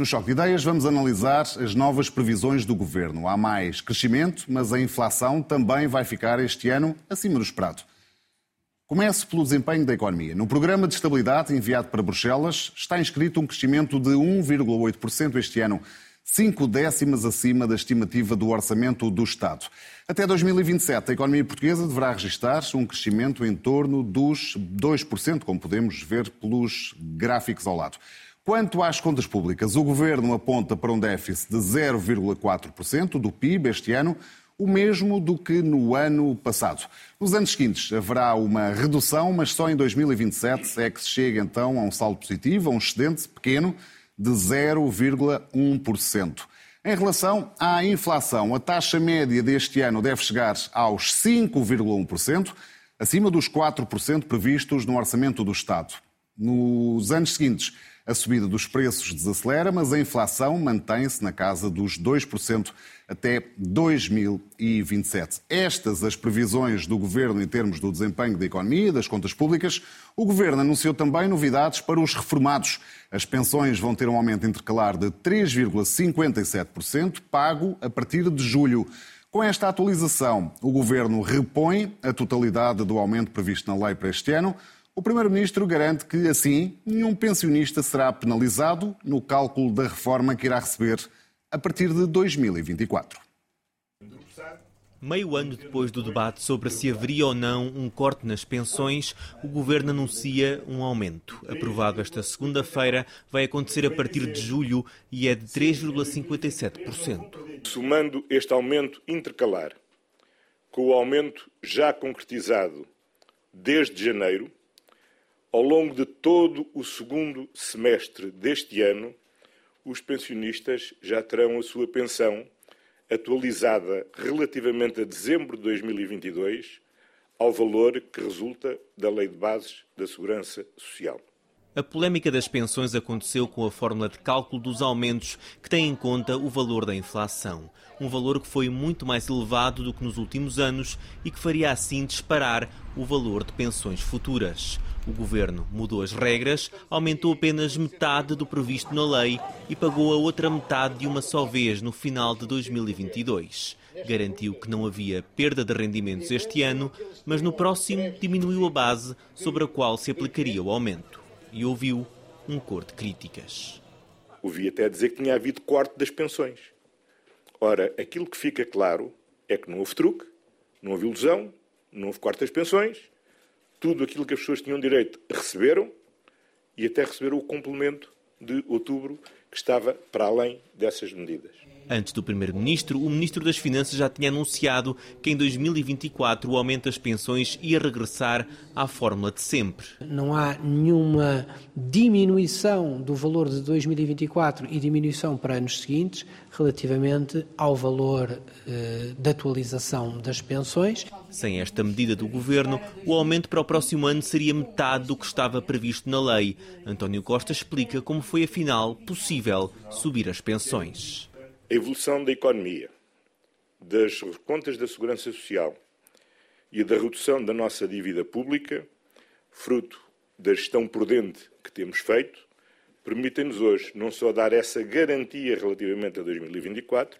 No Choque de Ideias vamos analisar as novas previsões do governo. Há mais crescimento, mas a inflação também vai ficar este ano acima do esperado. Começo pelo desempenho da economia. No programa de estabilidade enviado para Bruxelas está inscrito um crescimento de 1,8% este ano, cinco décimas acima da estimativa do orçamento do Estado. Até 2027, a economia portuguesa deverá registrar um crescimento em torno dos 2%, como podemos ver pelos gráficos ao lado. Quanto às contas públicas, o governo aponta para um déficit de 0,4% do PIB este ano, o mesmo do que no ano passado. Nos anos seguintes haverá uma redução, mas só em 2027 é que se chega então a um saldo positivo, a um excedente pequeno de 0,1%. Em relação à inflação, a taxa média deste ano deve chegar aos 5,1%, acima dos 4% previstos no orçamento do Estado. Nos anos seguintes, a subida dos preços desacelera, mas a inflação mantém-se na casa dos 2% até 2027. Estas as previsões do governo em termos do desempenho da economia e das contas públicas. O governo anunciou também novidades para os reformados. As pensões vão ter um aumento intercalar de 3,57%, pago a partir de julho. Com esta atualização, o governo repõe a totalidade do aumento previsto na lei para este ano. O Primeiro-Ministro garante que, assim, nenhum pensionista será penalizado no cálculo da reforma que irá receber a partir de 2024. Meio ano depois do debate sobre se haveria ou não um corte nas pensões, o governo anuncia um aumento. Aprovado esta segunda-feira, vai acontecer a partir de julho e é de 3,57%. Somando este aumento intercalar com o aumento já concretizado desde janeiro, ao longo de todo o segundo semestre deste ano, os pensionistas já terão a sua pensão atualizada relativamente a dezembro de 2022 ao valor que resulta da Lei de Bases da Segurança Social. A polémica das pensões aconteceu com a fórmula de cálculo dos aumentos que tem em conta o valor da inflação. Um valor que foi muito mais elevado do que nos últimos anos e que faria assim disparar o valor de pensões futuras. O governo mudou as regras, aumentou apenas metade do previsto na lei e pagou a outra metade de uma só vez no final de 2022. Garantiu que não havia perda de rendimentos este ano, mas no próximo diminuiu a base sobre a qual se aplicaria o aumento e ouviu um cor de críticas. Ouvi até dizer que tinha havido corte das pensões. Ora, aquilo que fica claro é que não houve truque, não houve ilusão, não houve corte das pensões, tudo aquilo que as pessoas tinham direito receberam e até receberam o complemento de outubro que estava para além dessas medidas. Antes do Primeiro-Ministro, o Ministro das Finanças já tinha anunciado que em 2024 o aumento das pensões ia regressar à fórmula de sempre. Não há nenhuma diminuição do valor de 2024 e diminuição para anos seguintes relativamente ao valor eh, de atualização das pensões. Sem esta medida do Governo, o aumento para o próximo ano seria metade do que estava previsto na lei. António Costa explica como foi, afinal, possível subir as pensões a evolução da economia, das contas da segurança social e da redução da nossa dívida pública, fruto da gestão prudente que temos feito, permitem-nos hoje não só dar essa garantia relativamente a 2024,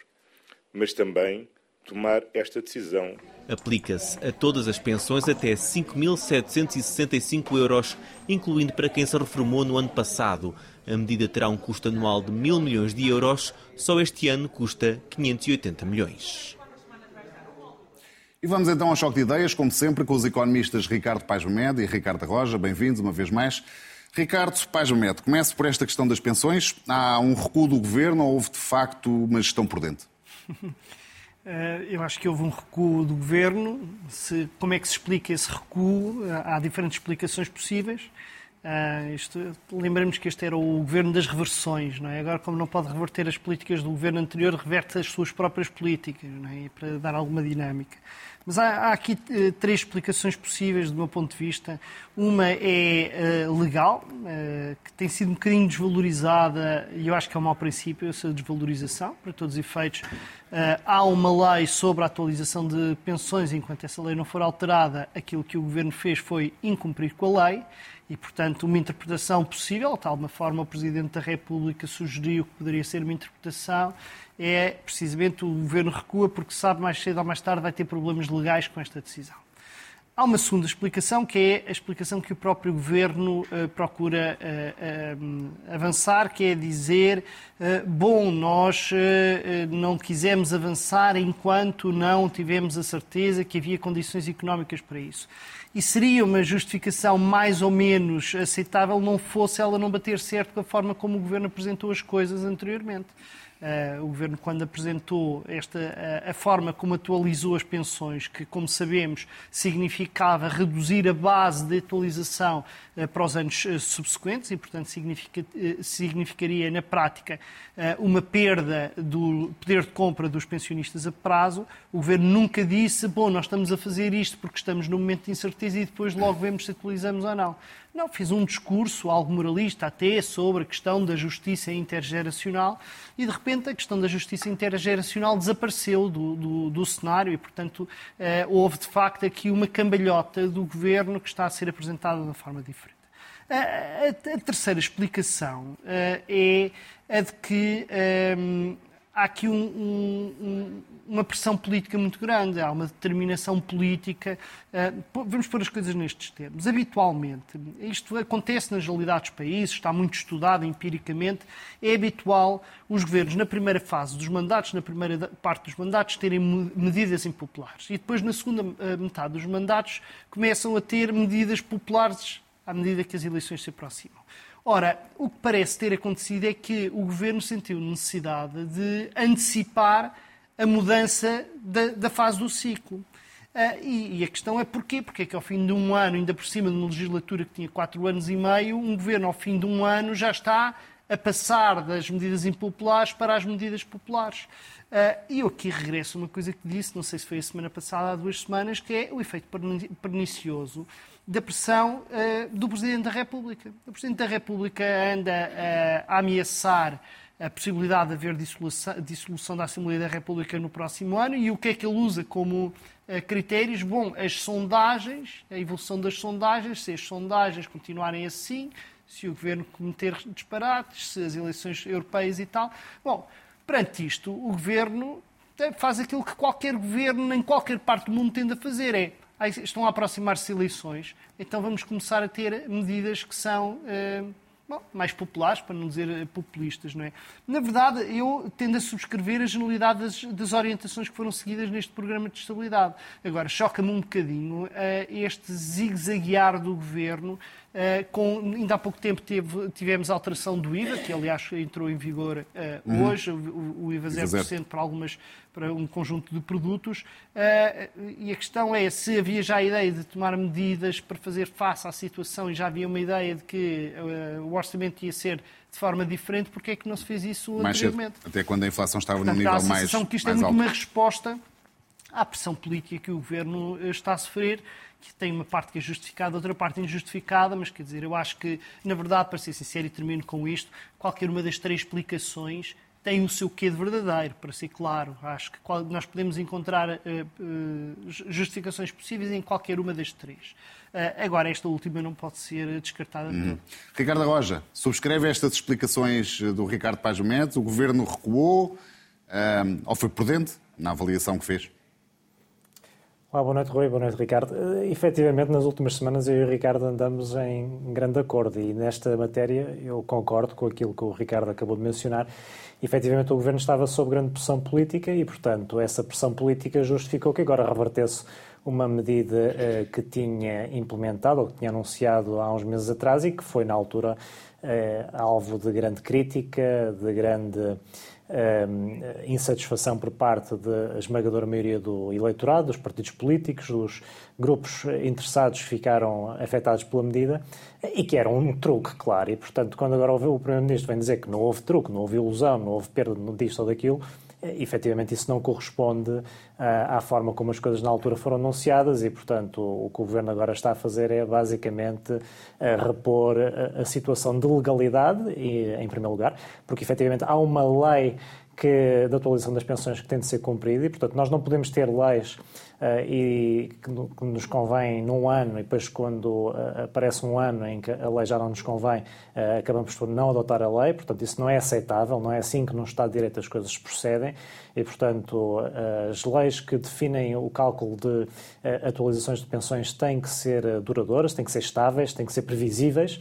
mas também tomar esta decisão. Aplica-se a todas as pensões até 5.765 euros, incluindo para quem se reformou no ano passado. A medida terá um custo anual de mil milhões de euros, só este ano custa 580 milhões. E vamos então ao choque de ideias, como sempre, com os economistas Ricardo Paz Med e Ricardo Roja. Bem-vindos uma vez mais. Ricardo Paz Med, comece por esta questão das pensões. Há um recuo do governo ou houve de facto uma gestão prudente? Eh, eu acho que houve um recuo do governo. Se, como é que se explica esse recuo? Há diferentes explicações possíveis. Isto, lembramos que este era o governo das reversões, não é? Agora, como não pode reverter as políticas do governo anterior, reverte as suas próprias políticas, é? Para dar alguma dinâmica. Mas há, há aqui uh, três explicações possíveis, do meu ponto de vista. Uma é uh, legal, que tem sido um bocadinho desvalorizada, e eu acho que é um mau princípio essa desvalorização, para todos os efeitos. há uma lei sobre a atualização de pensões, enquanto essa lei não for alterada, aquilo que o governo fez foi incumprir com a lei E, portanto, uma interpretação possível, de alguma forma o Presidente da República sugeriu que poderia ser uma interpretação, é precisamente o Governo recua porque sabe mais cedo ou mais tarde vai ter problemas legais com esta decisão. Há uma segunda explicação, que é a explicação que o próprio Governo uh, procura uh, uh, avançar, que é dizer, bom, nós não quisemos avançar enquanto não tivemos a certeza que havia condições económicas para isso. E seria uma justificação mais ou menos aceitável não fosse ela não bater certo com a forma como o Governo apresentou as coisas anteriormente. Uh, o Governo, quando apresentou esta, uh, a forma como atualizou as pensões, que, como sabemos, significava reduzir a base de atualização uh, para os anos subsequentes e, portanto, significa, significaria, na prática, uma perda do poder de compra dos pensionistas a prazo. O Governo nunca disse, bom, nós estamos a fazer isto porque estamos num momento de incerteza e depois logo vemos se atualizamos ou não. Não, fez um discurso, algo moralista até, sobre a questão da justiça intergeracional e, de repente, a questão da justiça intergeracional desapareceu do, do, do cenário e, portanto, eh, houve, de facto, aqui uma cambalhota do governo que está a ser apresentada de uma forma diferente. A, terceira explicação uh, é a de que um, eh, há aqui um, um, uma pressão política muito grande, há uma determinação política. Uh, vamos pôr as coisas nestes termos. Habitualmente, isto acontece nas realidades dos países, está muito estudado empiricamente, é habitual os governos, na primeira fase dos mandatos, na primeira parte dos mandatos, terem medidas impopulares. E depois, na segunda uh, metade dos mandatos, começam a ter medidas populares à medida que as eleições se aproximam. Ora, o que parece ter acontecido é que o governo sentiu necessidade de antecipar a mudança da, da fase do ciclo. Uh, e, e, a questão é porquê? Porque é que ao fim de um ano, ainda por cima de uma legislatura que tinha quatro anos e meio, um governo ao fim de um ano já está a passar das medidas impopulares para as medidas populares. Uh, e eu aqui regresso a uma coisa que disse, não sei se foi a semana passada, há duas semanas, que é o efeito pernicioso da pressão uh, do Presidente da República. O Presidente da República anda uh, a ameaçar a possibilidade de haver dissolução, dissolução, da Assembleia da República no próximo ano e o que é que ele usa como uh, critérios? Bom, as sondagens, a evolução das sondagens, se as sondagens continuarem assim, se o governo cometer disparates, se as eleições europeias e tal. Bom, perante isto, o governo faz aquilo que qualquer governo em qualquer parte do mundo tende a fazer, é estão a aproximar-se eleições, então vamos começar a ter medidas que são uh, bom, mais populares, para não dizer eh, populistas, não é? Na verdade, eu tendo a subscrever a generalidade das, das orientações que foram seguidas neste programa de estabilidade. Agora, choca-me um bocadinho uh, este zigue-zaguear do governo Uh, com, ainda há pouco tempo teve, tivemos a alteração do IVA, que aliás entrou em vigor uh, uhum. hoje, o, o IVA 0% para, algumas, para um conjunto de produtos. Uh, e a questão é se havia já a ideia de tomar medidas para fazer face à situação e já havia uma ideia de que o orçamento ia ser de forma diferente, porque é que não se fez isso mais anteriormente? Cedo, até quando a inflação estava Portanto, num nível mais, que isto é mais é muito alto. uma resposta à pressão política que o governo está a sofrer que tem uma parte que é justificada, outra parte injustificada, mas quer dizer, eu acho que, na verdade, para ser sincero e termino com isto, qualquer uma das três explicações tem o seu quê de verdadeiro, para ser claro. Acho que nós podemos encontrar uh, uh, justificações possíveis em qualquer uma das três. Agora, esta última não pode ser descartada. Hum. Ricardo Roja, subscreve estas explicações do Ricardo Paz Mendes? O governo recuou ou foi prudente na avaliação que fez? Olá, boa noite, Rui. Boa noite, Ricardo. Uh, efetivamente, nas últimas semanas eu e o Ricardo andamos em grande acordo e nesta matéria eu concordo com aquilo que o Ricardo acabou de mencionar. Efetivamente, o governo estava sob grande pressão política e, portanto, essa pressão política justificou que agora revertesse uma medida uh, que tinha implementado ou que tinha anunciado há uns meses atrás e que foi, na altura, uh, alvo de grande crítica, de grande insatisfação por parte da esmagadora maioria do eleitorado, dos partidos políticos, dos grupos interessados ficaram afetados pela medida e que era um truque, claro. E, portanto, quando agora o Primeiro-Ministro vem dizer que não houve truque, não houve ilusão, não houve perda disto ou daquilo, efetivamente isso não corresponde uh, à forma como as coisas na altura foram anunciadas e, portanto, o que o Governo agora está a fazer é basicamente uh, repor a, a, situação de legalidade, em primeiro lugar, porque efetivamente há uma lei que, da atualização das pensões que tem de ser cumprida e, portanto, nós não podemos ter leis e que nos convém num ano, e depois quando aparece um ano em que a lei já não nos convém, acabamos por não adotar a lei. Portanto, isso não é aceitável, não é assim que num Estado de Direito as coisas procedem e, portanto, as leis que definem o cálculo de atualizações de pensões têm que ser duradouras, têm que ser estáveis, têm que ser previsíveis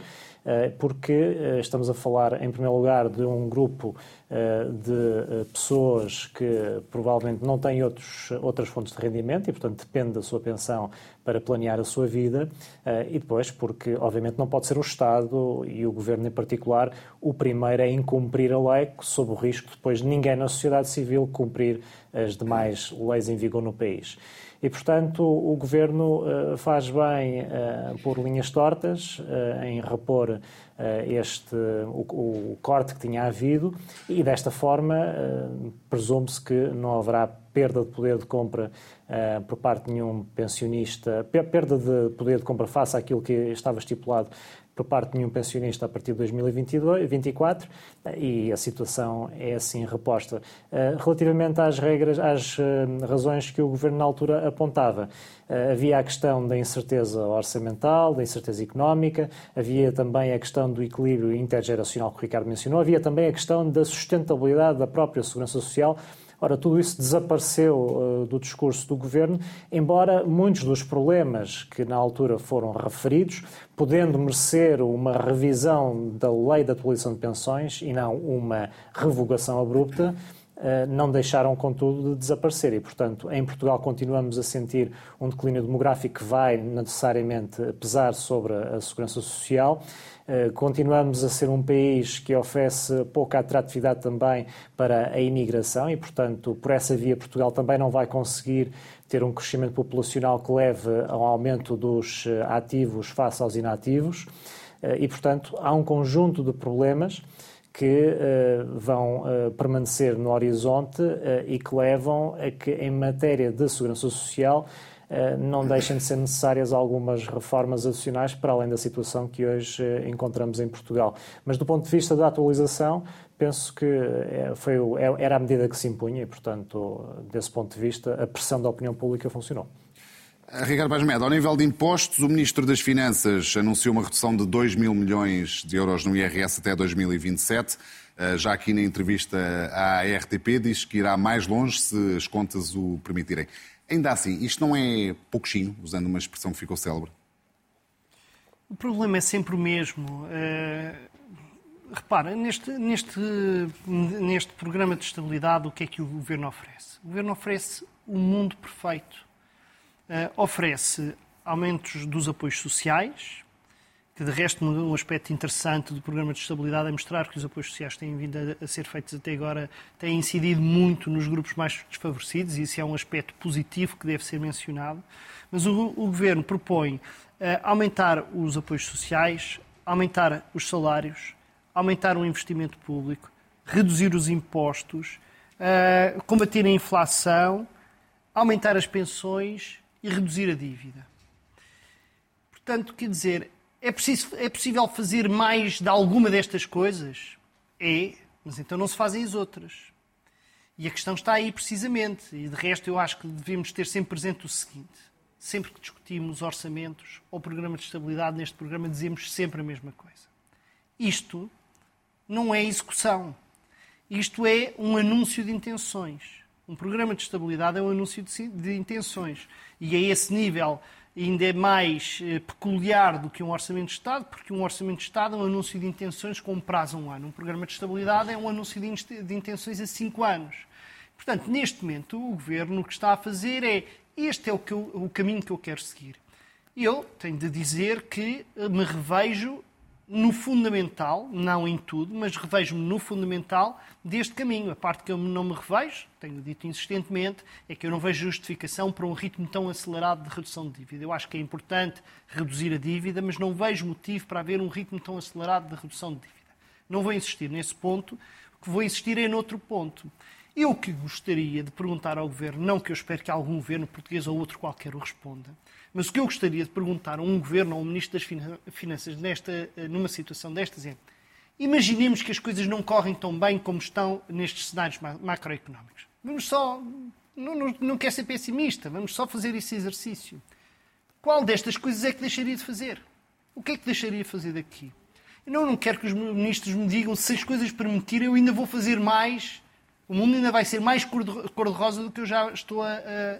porque estamos a falar, em primeiro lugar, de um grupo de pessoas que provavelmente não têm outros, outras fontes de rendimento e, portanto, depende da sua pensão para planear a sua vida, e depois porque, obviamente, não pode ser o Estado e o Governo em particular o primeiro a incumprir a lei, sob o risco de depois ninguém na sociedade civil cumprir as demais leis em vigor no país. E, portanto, o Governo faz bem por linhas tortas, em repor este, o, o, corte que tinha havido, e desta forma presume-se que não haverá perda de poder de compra por parte de nenhum pensionista, perda de poder de compra face àquilo que estava estipulado por parte de nenhum pensionista a partir de 2024 e a situação é assim reposta. Eh, relativamente às regras, às eh, razões que o Governo na altura apontava, eh, havia a questão da incerteza orçamental, da incerteza económica, havia também a questão do equilíbrio intergeracional que o Ricardo mencionou, havia também a questão da sustentabilidade da própria segurança social Ora, tudo isso desapareceu uh, do discurso do governo, embora muitos dos problemas que na altura foram referidos, podendo merecer uma revisão da lei de atualização de pensões e não uma revogação abrupta, uh, não deixaram, contudo, de desaparecer. E, portanto, em Portugal continuamos a sentir um declínio demográfico que vai necessariamente pesar sobre a segurança social eh, continuamos a ser um país que oferece pouca atratividade também para a imigração e, portanto, por essa via, Portugal também não vai conseguir ter um crescimento populacional que leve ao aumento dos eh, ativos face aos inativos. Eh, e, portanto, há um conjunto de problemas que uh, vão uh, permanecer no horizonte uh, e que levam a que, em matéria de segurança social, eh, não deixem de ser necessárias algumas reformas adicionais para além da situação que hoje eh, encontramos em Portugal. Mas do ponto de vista da atualização, penso que eh, foi, era a medida que se impunha e, portanto, desse ponto de vista, a pressão da opinião pública funcionou. Ricardo Medo, ao nível de impostos, o Ministro das Finanças anunciou uma redução de 2 mil milhões de euros no IRS até 2027. Já aqui na entrevista à RTP, diz que irá mais longe se as contas o permitirem. Ainda assim, isto não é pouquinho, usando uma expressão que ficou célebre? O problema é sempre o mesmo. Uh, repara, neste, neste, neste programa de estabilidade, o que é que o governo oferece? O governo oferece o um mundo perfeito. Uh, oferece aumentos dos apoios sociais, que de resto um aspecto interessante do programa de estabilidade é mostrar que os apoios sociais têm vindo a, ser feitos até agora, têm incidido muito nos grupos mais desfavorecidos, e isso é um aspecto positivo que deve ser mencionado. Mas o, o Governo propõe uh, aumentar os apoios sociais, aumentar os salários, aumentar o investimento público, reduzir os impostos, uh, combater a inflação, aumentar as pensões e reduzir a dívida. Portanto, quer dizer, é, preciso, é possível fazer mais de alguma destas coisas? É, mas então não se fazem as outras. E a questão está aí precisamente. E de resto, eu acho que devemos ter sempre presente o seguinte: sempre que discutimos orçamentos ou programa de estabilidade, neste programa dizemos sempre a mesma coisa. Isto não é execução. Isto é um anúncio de intenções. Um programa de estabilidade é um anúncio de, intenções. E a esse nível ainda é mais eh, peculiar do que um orçamento de Estado, porque um orçamento de Estado é um anúncio de intenções com prazo a um ano. Um programa de estabilidade é um anúncio de intenções a cinco anos. Portanto, neste momento, o Governo o que está a fazer é este é o, que eu, o caminho que eu quero seguir. Eu tenho de dizer que me revejo no fundamental, não em tudo, mas revejo-me no fundamental deste caminho. A parte que eu não me revejo, tenho dito insistentemente, é que eu não vejo justificação para um ritmo tão acelerado de redução de dívida. Eu acho que é importante reduzir a dívida, mas não vejo motivo para haver um ritmo tão acelerado de redução de dívida. Não vou insistir nesse ponto, o que vou insistir é noutro ponto. Eu que gostaria de perguntar ao Governo, não que eu espero que algum Governo português ou outro qualquer o responda, mas o que eu gostaria de perguntar a um Governo ou um Ministro das Finanças nesta, eh, numa situação destas é imaginemos que as coisas não correm tão bem como estão nestes cenários macroeconómicos. Vamos só não, não, não quero ser pessimista, vamos só fazer esse exercício. Qual destas coisas é que deixaria de fazer? O que é que deixaria de fazer daqui? Eu não, não quero que os ministros me digam se as coisas permitirem, eu ainda vou fazer mais o mundo ainda vai ser mais cor-de-rosa do que eu já estou a,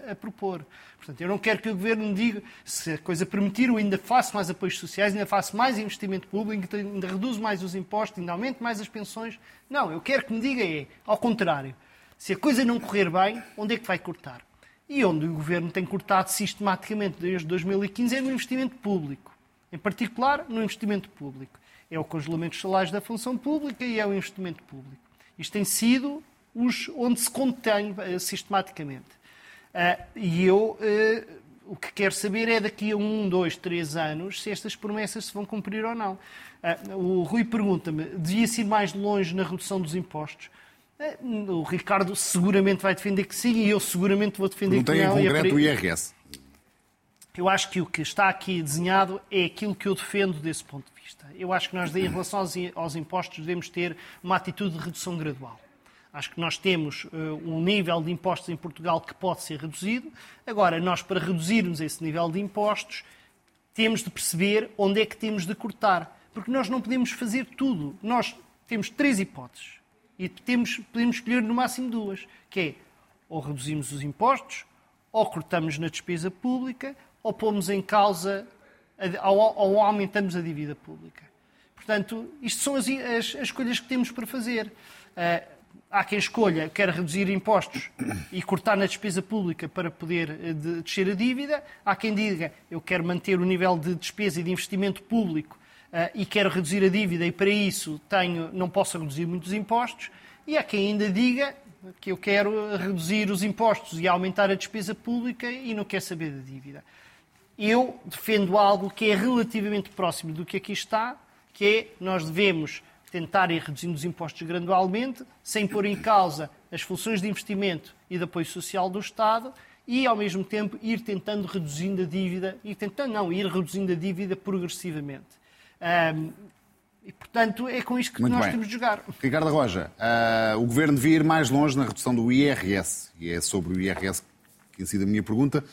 a, a, propor. Portanto, eu não quero que o Governo me diga, se a coisa permitir, eu ainda faço mais apoios sociais, ainda faço mais investimento público, ainda reduzo mais os impostos, ainda aumento mais as pensões. Não, eu quero que me diga é, ao contrário, se a coisa não correr bem, onde é que vai cortar? E onde o Governo tem cortado sistematicamente desde 2015 é no investimento público. Em particular, no investimento público. É o congelamento dos salários da função pública e é o investimento público. Isto tem sido os, onde se contém uh, sistematicamente. Uh, e eu uh, o que quero saber é daqui a um, dois, três anos se estas promessas se vão cumprir ou não. o Rui pergunta-me, devia-se ir mais longe na redução dos impostos? o Ricardo seguramente vai defender que sim e eu seguramente vou defender que não. Não tem em concreto o IRS. Eu acho que o que está aqui desenhado é aquilo que eu defendo desse ponto de vista. Eu acho que nós, em relação aos impostos, devemos ter uma atitude de redução gradual. Acho que nós temos uh, um nível de impostos em Portugal que pode ser reduzido. Agora, nós, para reduzirmos esse nível de impostos, temos de perceber onde é que temos de cortar. Porque nós não podemos fazer tudo. Nós temos três hipóteses. E temos, podemos escolher no máximo duas. Que é, ou reduzimos os impostos, ou cortamos na despesa pública, ou pomos em causa, ou aumentamos a dívida pública. Portanto, isto são as, as, as escolhas que temos para fazer. Uh, há quem escolha, quer reduzir impostos e cortar na despesa pública para poder eh, descer a dívida. Há quem diga, eu quero manter o nível de despesa e de investimento público uh, e quero reduzir a dívida e para isso tenho, não posso reduzir muitos impostos. E há quem ainda diga que eu quero reduzir os impostos e aumentar a despesa pública e não quer saber da dívida. Eu defendo algo que é relativamente próximo do que aqui está, que é nós devemos tentar ir reduzindo os impostos gradualmente, sem pôr em causa as funções de investimento e de apoio social do Estado e, ao mesmo tempo, ir tentando reduzindo a dívida, e tentando não, ir reduzindo a dívida progressivamente. Um, e, portanto, é com isto que Muito nós bem. temos de jogar. Ricardo Roja, uh, o Governo devia ir mais longe na redução do IRS, e é sobre o IRS que incide a minha pergunta,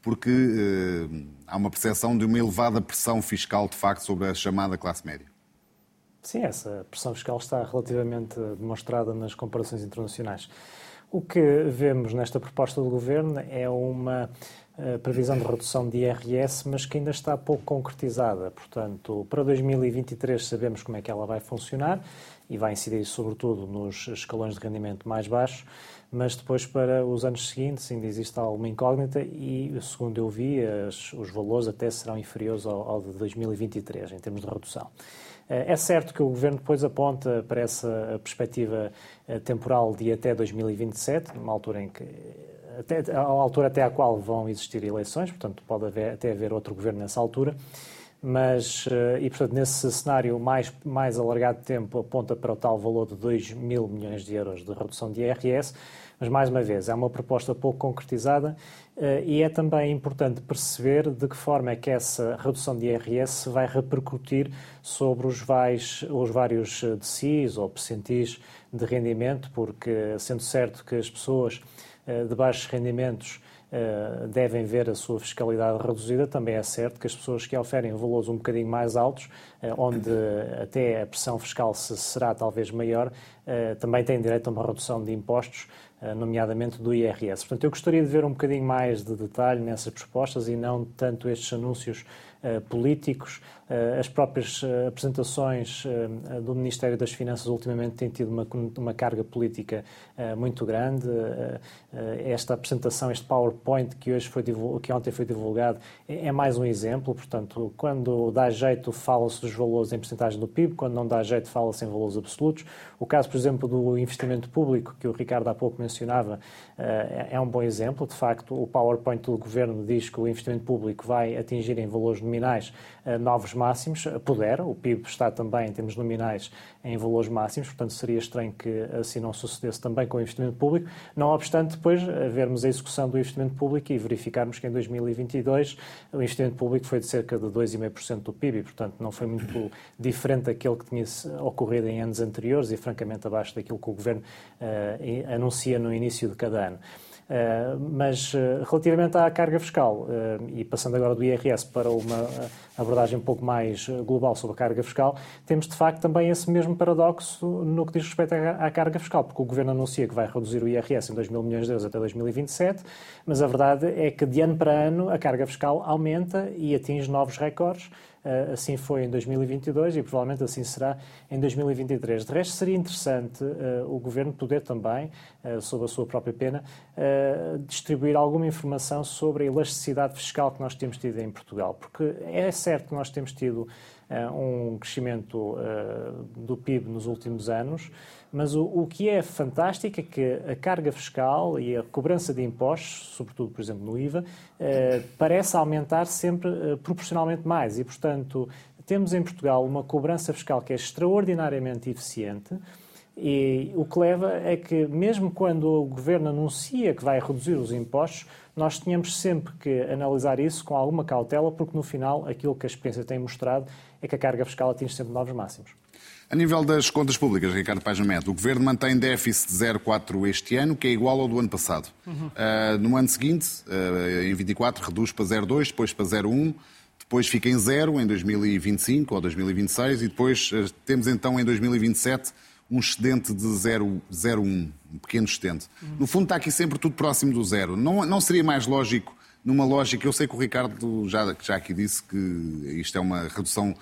porque uh, há uma percepção de uma elevada pressão fiscal, de facto, sobre a chamada classe média. Sim, essa pressão fiscal está relativamente demonstrada nas comparações internacionais. O que vemos nesta proposta do Governo é uma uh, previsão de redução de IRS, mas que ainda está pouco concretizada. Portanto, para 2023 sabemos como é que ela vai funcionar e vai incidir sobretudo nos escalões de rendimento mais baixos, mas depois para os anos seguintes ainda existe alguma incógnita e, segundo eu vi, as, os valores até serão inferiores ao, ao de 2023 em termos de redução. Eh, é certo que o Governo depois aponta para essa perspectiva eh, temporal de até 2027, numa altura em que até, a altura até à qual vão existir eleições, portanto pode haver, até haver outro governo nessa altura, mas, eh, e portanto nesse cenário mais, mais alargado de tempo aponta para o tal valor de 2 mil milhões de euros de redução de IRS, mas mais uma vez é uma proposta pouco concretizada eh, e é também importante perceber de que forma é que essa redução de IRS vai repercutir sobre os, vais, os vários eh, DCIs ou percentis de rendimento, porque sendo certo que as pessoas de baixos rendimentos devem ver a sua fiscalidade reduzida, também é certo que as pessoas que oferem valores um bocadinho mais altos, onde até a pressão fiscal será talvez maior, também têm direito a uma redução de impostos eh, nomeadamente do IRS. Portanto, eu gostaria de ver um bocadinho mais de detalhe nessas propostas e não tanto estes anúncios políticos. Uh, as próprias uh, apresentações do Ministério das Finanças ultimamente têm tido uma, uma carga política muito grande. esta apresentação, este PowerPoint que, hoje foi que ontem foi divulgado, é, é mais um exemplo. Portanto, quando dá jeito, fala-se dos valores em porcentagem do PIB, quando não dá jeito, fala-se em valores absolutos. O caso, por exemplo, do investimento público, que o Ricardo há pouco mencionava, é, um bom exemplo. De facto, o PowerPoint do Governo diz que o investimento público vai atingir em valores nominais eh, novos máximos, eh, puder, o PIB está também em termos nominais em valores máximos, portanto seria estranho que assim não sucedesse também com o investimento público, não obstante depois eh, vermos a execução do investimento público e verificarmos que em 2022 o investimento público foi de cerca de 2,5% do PIB, portanto não foi muito diferente daquele que tinha ocorrido em anos anteriores e francamente abaixo daquilo que o Governo uh, anuncia no início de cada ano. Mas relativamente à carga fiscal, e passando agora do IRS para uma abordagem um pouco mais global sobre a carga fiscal, temos de facto também esse mesmo paradoxo no que diz respeito à carga fiscal, porque o Governo anuncia que vai reduzir o IRS em 2 mil milhões de euros até 2027, mas a verdade é que de ano para ano a carga fiscal aumenta e atinge novos recordes. Eh, assim foi em 2022 e provavelmente assim será em 2023. De resto, seria interessante uh, o Governo poder também, uh, sob a sua própria pena, distribuir alguma informação sobre a elasticidade fiscal que nós temos tido em Portugal. Porque é certo que nós temos tido um crescimento do PIB nos últimos anos, mas o, o, que é fantástico é que a carga fiscal e a cobrança de impostos, sobretudo, por exemplo, no IVA, eh, parece aumentar sempre eh, proporcionalmente mais. E, portanto, temos em Portugal uma cobrança fiscal que é extraordinariamente eficiente. E o que leva é que, mesmo quando o governo anuncia que vai reduzir os impostos, nós tínhamos sempre que analisar isso com alguma cautela, porque no final aquilo que a experiência tem mostrado é que a carga fiscal atinge sempre novos máximos. A nível das contas públicas, Ricardo Paz Neto, o Governo mantém déficit de 0,4 este ano, que é igual ao do ano passado. Uhum. Uh, no ano seguinte, uh, em 24, reduz para 0,2, depois para 0,1, depois fica em 0 em 2025 ou 2026 e depois uh, temos então em 2027 um excedente de 0,1, um pequeno excedente. Uhum. No fundo está aqui sempre tudo próximo do zero. Não, não seria mais lógico, numa lógica, eu sei que o Ricardo já, já aqui disse que isto é uma redução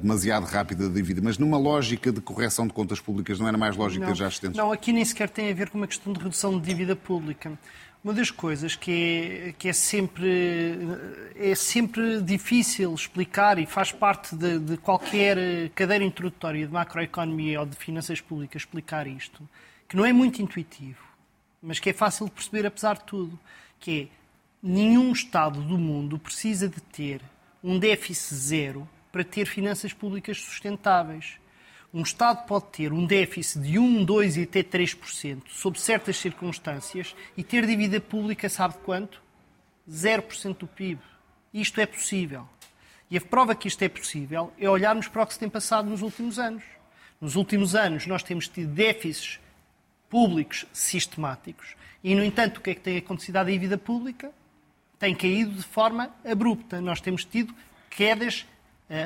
demasiado rápida da dívida, mas numa lógica de correção de contas públicas não era mais lógica não, já existentes? Não, aqui nem sequer tem a ver com uma questão de redução de dívida pública. Uma das coisas que é, que é, sempre, é sempre difícil explicar e faz parte de, de qualquer cadeira introdutória de macroeconomia ou de finanças públicas explicar isto, que não é muito intuitivo, mas que é fácil de perceber apesar de tudo, que é nenhum Estado do mundo precisa de ter um déficit zero para ter finanças públicas sustentáveis. Um Estado pode ter um déficit de 1, 2 e até 3%, sob certas circunstâncias, e ter dívida pública, sabe quanto? 0% do PIB. Isto é possível. E a prova que isto é possível é olharmos para o que se tem passado nos últimos anos. Nos últimos anos, nós temos tido déficits públicos sistemáticos e, no entanto, o que é que tem acontecido à dívida pública? Tem caído de forma abrupta. Nós temos tido quedas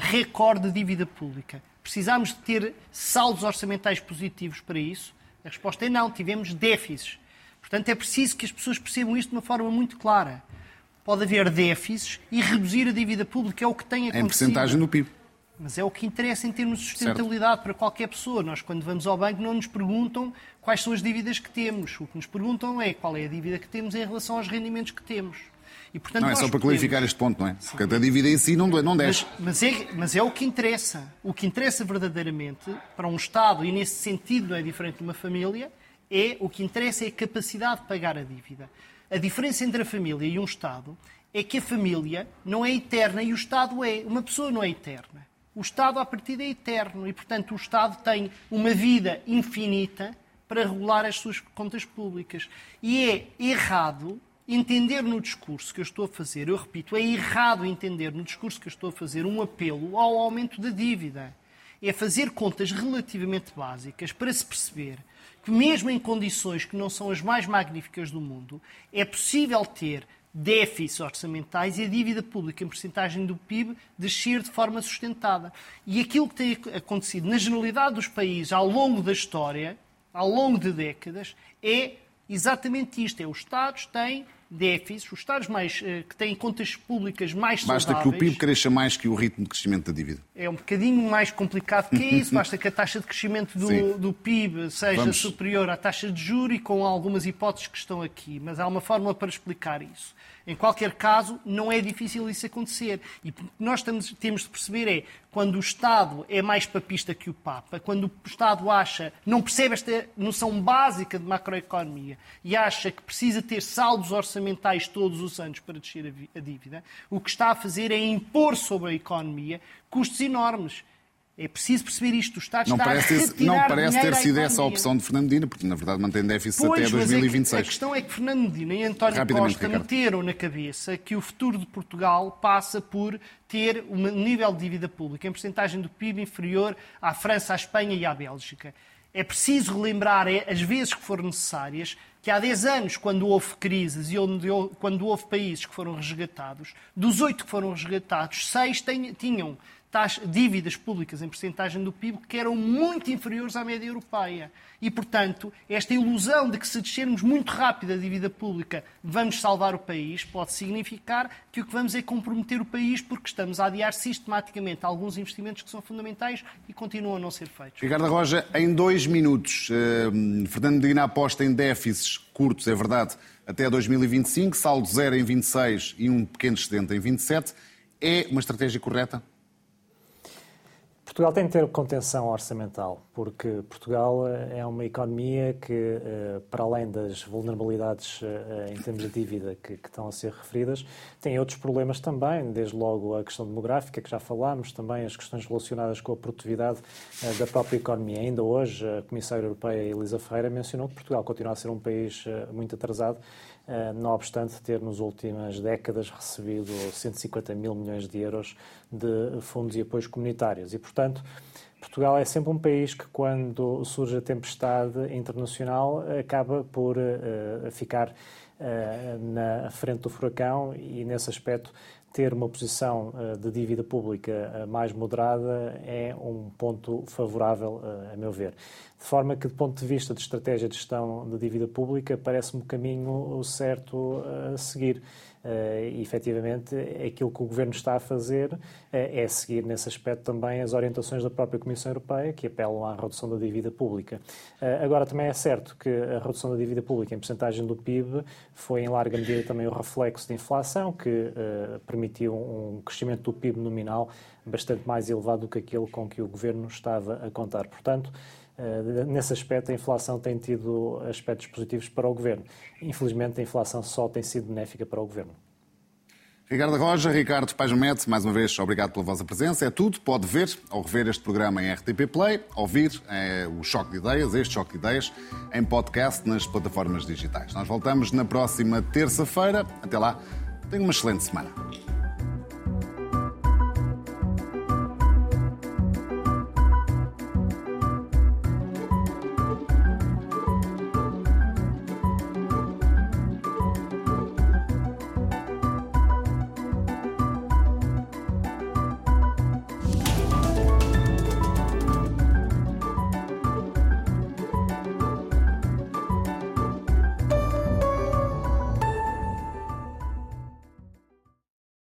recorde de dívida pública. Precisamos de ter saldos orçamentais positivos para isso? A resposta é não, tivemos déficits. Portanto, é preciso que as pessoas percebam isto de uma forma muito clara. Pode haver déficits e reduzir a dívida pública, é o que tem acontecido. Em percentagem do PIB. Mas é o que interessa em termos de sustentabilidade certo. para qualquer pessoa. Nós, quando vamos ao banco, não nos perguntam quais são as dívidas que temos. O que nos perguntam é qual é a dívida que temos em relação aos rendimentos que temos. E, portanto, não, é só para podemos... clarificar este ponto, não é? Porque a dívida em si não, não desce. Mas, mas, é, mas é o que interessa. O que interessa verdadeiramente para um Estado, e nesse sentido não é diferente de uma família, é o que interessa é a capacidade de pagar a dívida. A diferença entre a família e um Estado é que a família não é eterna e o Estado é. Uma pessoa não é eterna. O Estado, à partida, é eterno e, portanto, o Estado tem uma vida infinita para regular as suas contas públicas. E é errado entender no discurso que eu estou a fazer, eu repito, é errado entender no discurso que eu estou a fazer um apelo ao aumento da dívida. É fazer contas relativamente básicas para se perceber que, mesmo em condições que não são as mais magníficas do mundo, é possível ter déficits orçamentais e a dívida pública em porcentagem do PIB descer de forma sustentada. E aquilo que tem acontecido na generalidade dos países ao longo da história, ao longo de décadas, é exatamente isto. É os Estados têm déficits, os Estados mais, eh, que têm contas públicas mais basta saudáveis... Que o PIB cresça mais que o ritmo de crescimento da dívida. É um bocadinho mais complicado que isso. Basta que a taxa de crescimento do, do PIB seja Vamos... superior à taxa de juros e com algumas hipóteses que estão aqui. Mas há uma fórmula para explicar isso. Em qualquer caso, não é difícil isso acontecer. E o que nós estamos, temos de perceber é quando o Estado é mais papista que o Papa, quando o Estado acha, não percebe esta noção básica de macroeconomia e acha que precisa ter saldos orçamentais todos os anos para descer a dívida, o que está a fazer é impor sobre a economia custos enormes. É preciso perceber isto. O Estado não está parece a retirar Não parece ter sido essa a opção de Fernando Medina, porque na verdade mantém déficit pois, até 2026. É que, a questão é que Fernando Medina e António Costa Ricardo. meteram na cabeça que o futuro de Portugal passa por ter um nível de dívida pública em porcentagem do PIB inferior à França, à Espanha e à Bélgica. É preciso relembrar é, as vezes que foram necessárias que há 10 anos, quando houve crises e onde, quando houve países que foram resgatados, dos oito que foram resgatados, seis tinham dívidas públicas em percentagem do PIB que eram muito inferiores à média europeia. E, portanto, esta ilusão de que se descermos muito rápido a dívida pública vamos salvar o país pode significar que o que vamos é comprometer o país porque estamos a adiar sistematicamente alguns investimentos que são fundamentais e continuam a não ser feitos. Ricardo Roja, em dois minutos, uh, Fernando Medina aposta em déficits curtos, é verdade, até 2025, saldo zero em 26 e um pequeno excedente em 27. É uma estratégia correta? Portugal tem de ter contenção orçamental, porque Portugal eh, é uma economia que, eh, para além das vulnerabilidades eh, em termos de dívida que, estão a ser referidas, tem outros problemas também, desde logo a questão demográfica, que já falámos, também as questões relacionadas com a produtividade da própria economia. Ainda hoje, a Comissária Europeia Elisa Ferreira mencionou que Portugal continua a ser um país muito atrasado não obstante ter nas últimas décadas recebido 150 mil milhões de euros de fundos e apoios comunitários. E, portanto, Portugal é sempre um país que, quando surge a tempestade internacional, acaba por uh, ficar uh, na frente do furacão e, nesse aspecto, ter uma posição uh, de dívida pública mais moderada é um ponto favorável, a meu ver. De forma que, do ponto de vista de estratégia de gestão de dívida pública, parece-me o caminho certo a seguir. Uh, e, efetivamente, aquilo que o Governo está a fazer uh, é seguir, nesse aspecto, também as orientações da própria Comissão Europeia, que apelam à redução da dívida pública. Uh, agora, também é certo que a redução da dívida pública em percentagem do PIB foi, em larga medida, também o reflexo da inflação, que permitiu um crescimento do PIB nominal bastante mais elevado do que aquele com que o Governo estava a contar. Portanto, nesse aspecto, a inflação tem tido aspectos positivos para o governo. Infelizmente, a inflação só tem sido benéfica para o governo. Ricardo Roja, Ricardo Pajomete, mais uma vez, obrigado pela vossa presença. É tudo. Pode ver ou rever este programa em RTP Play, ouvir é, o Choque de Ideias, este Choque de Ideias, em podcast nas plataformas digitais. Nós voltamos na próxima terça-feira. Até lá, tenha uma excelente semana.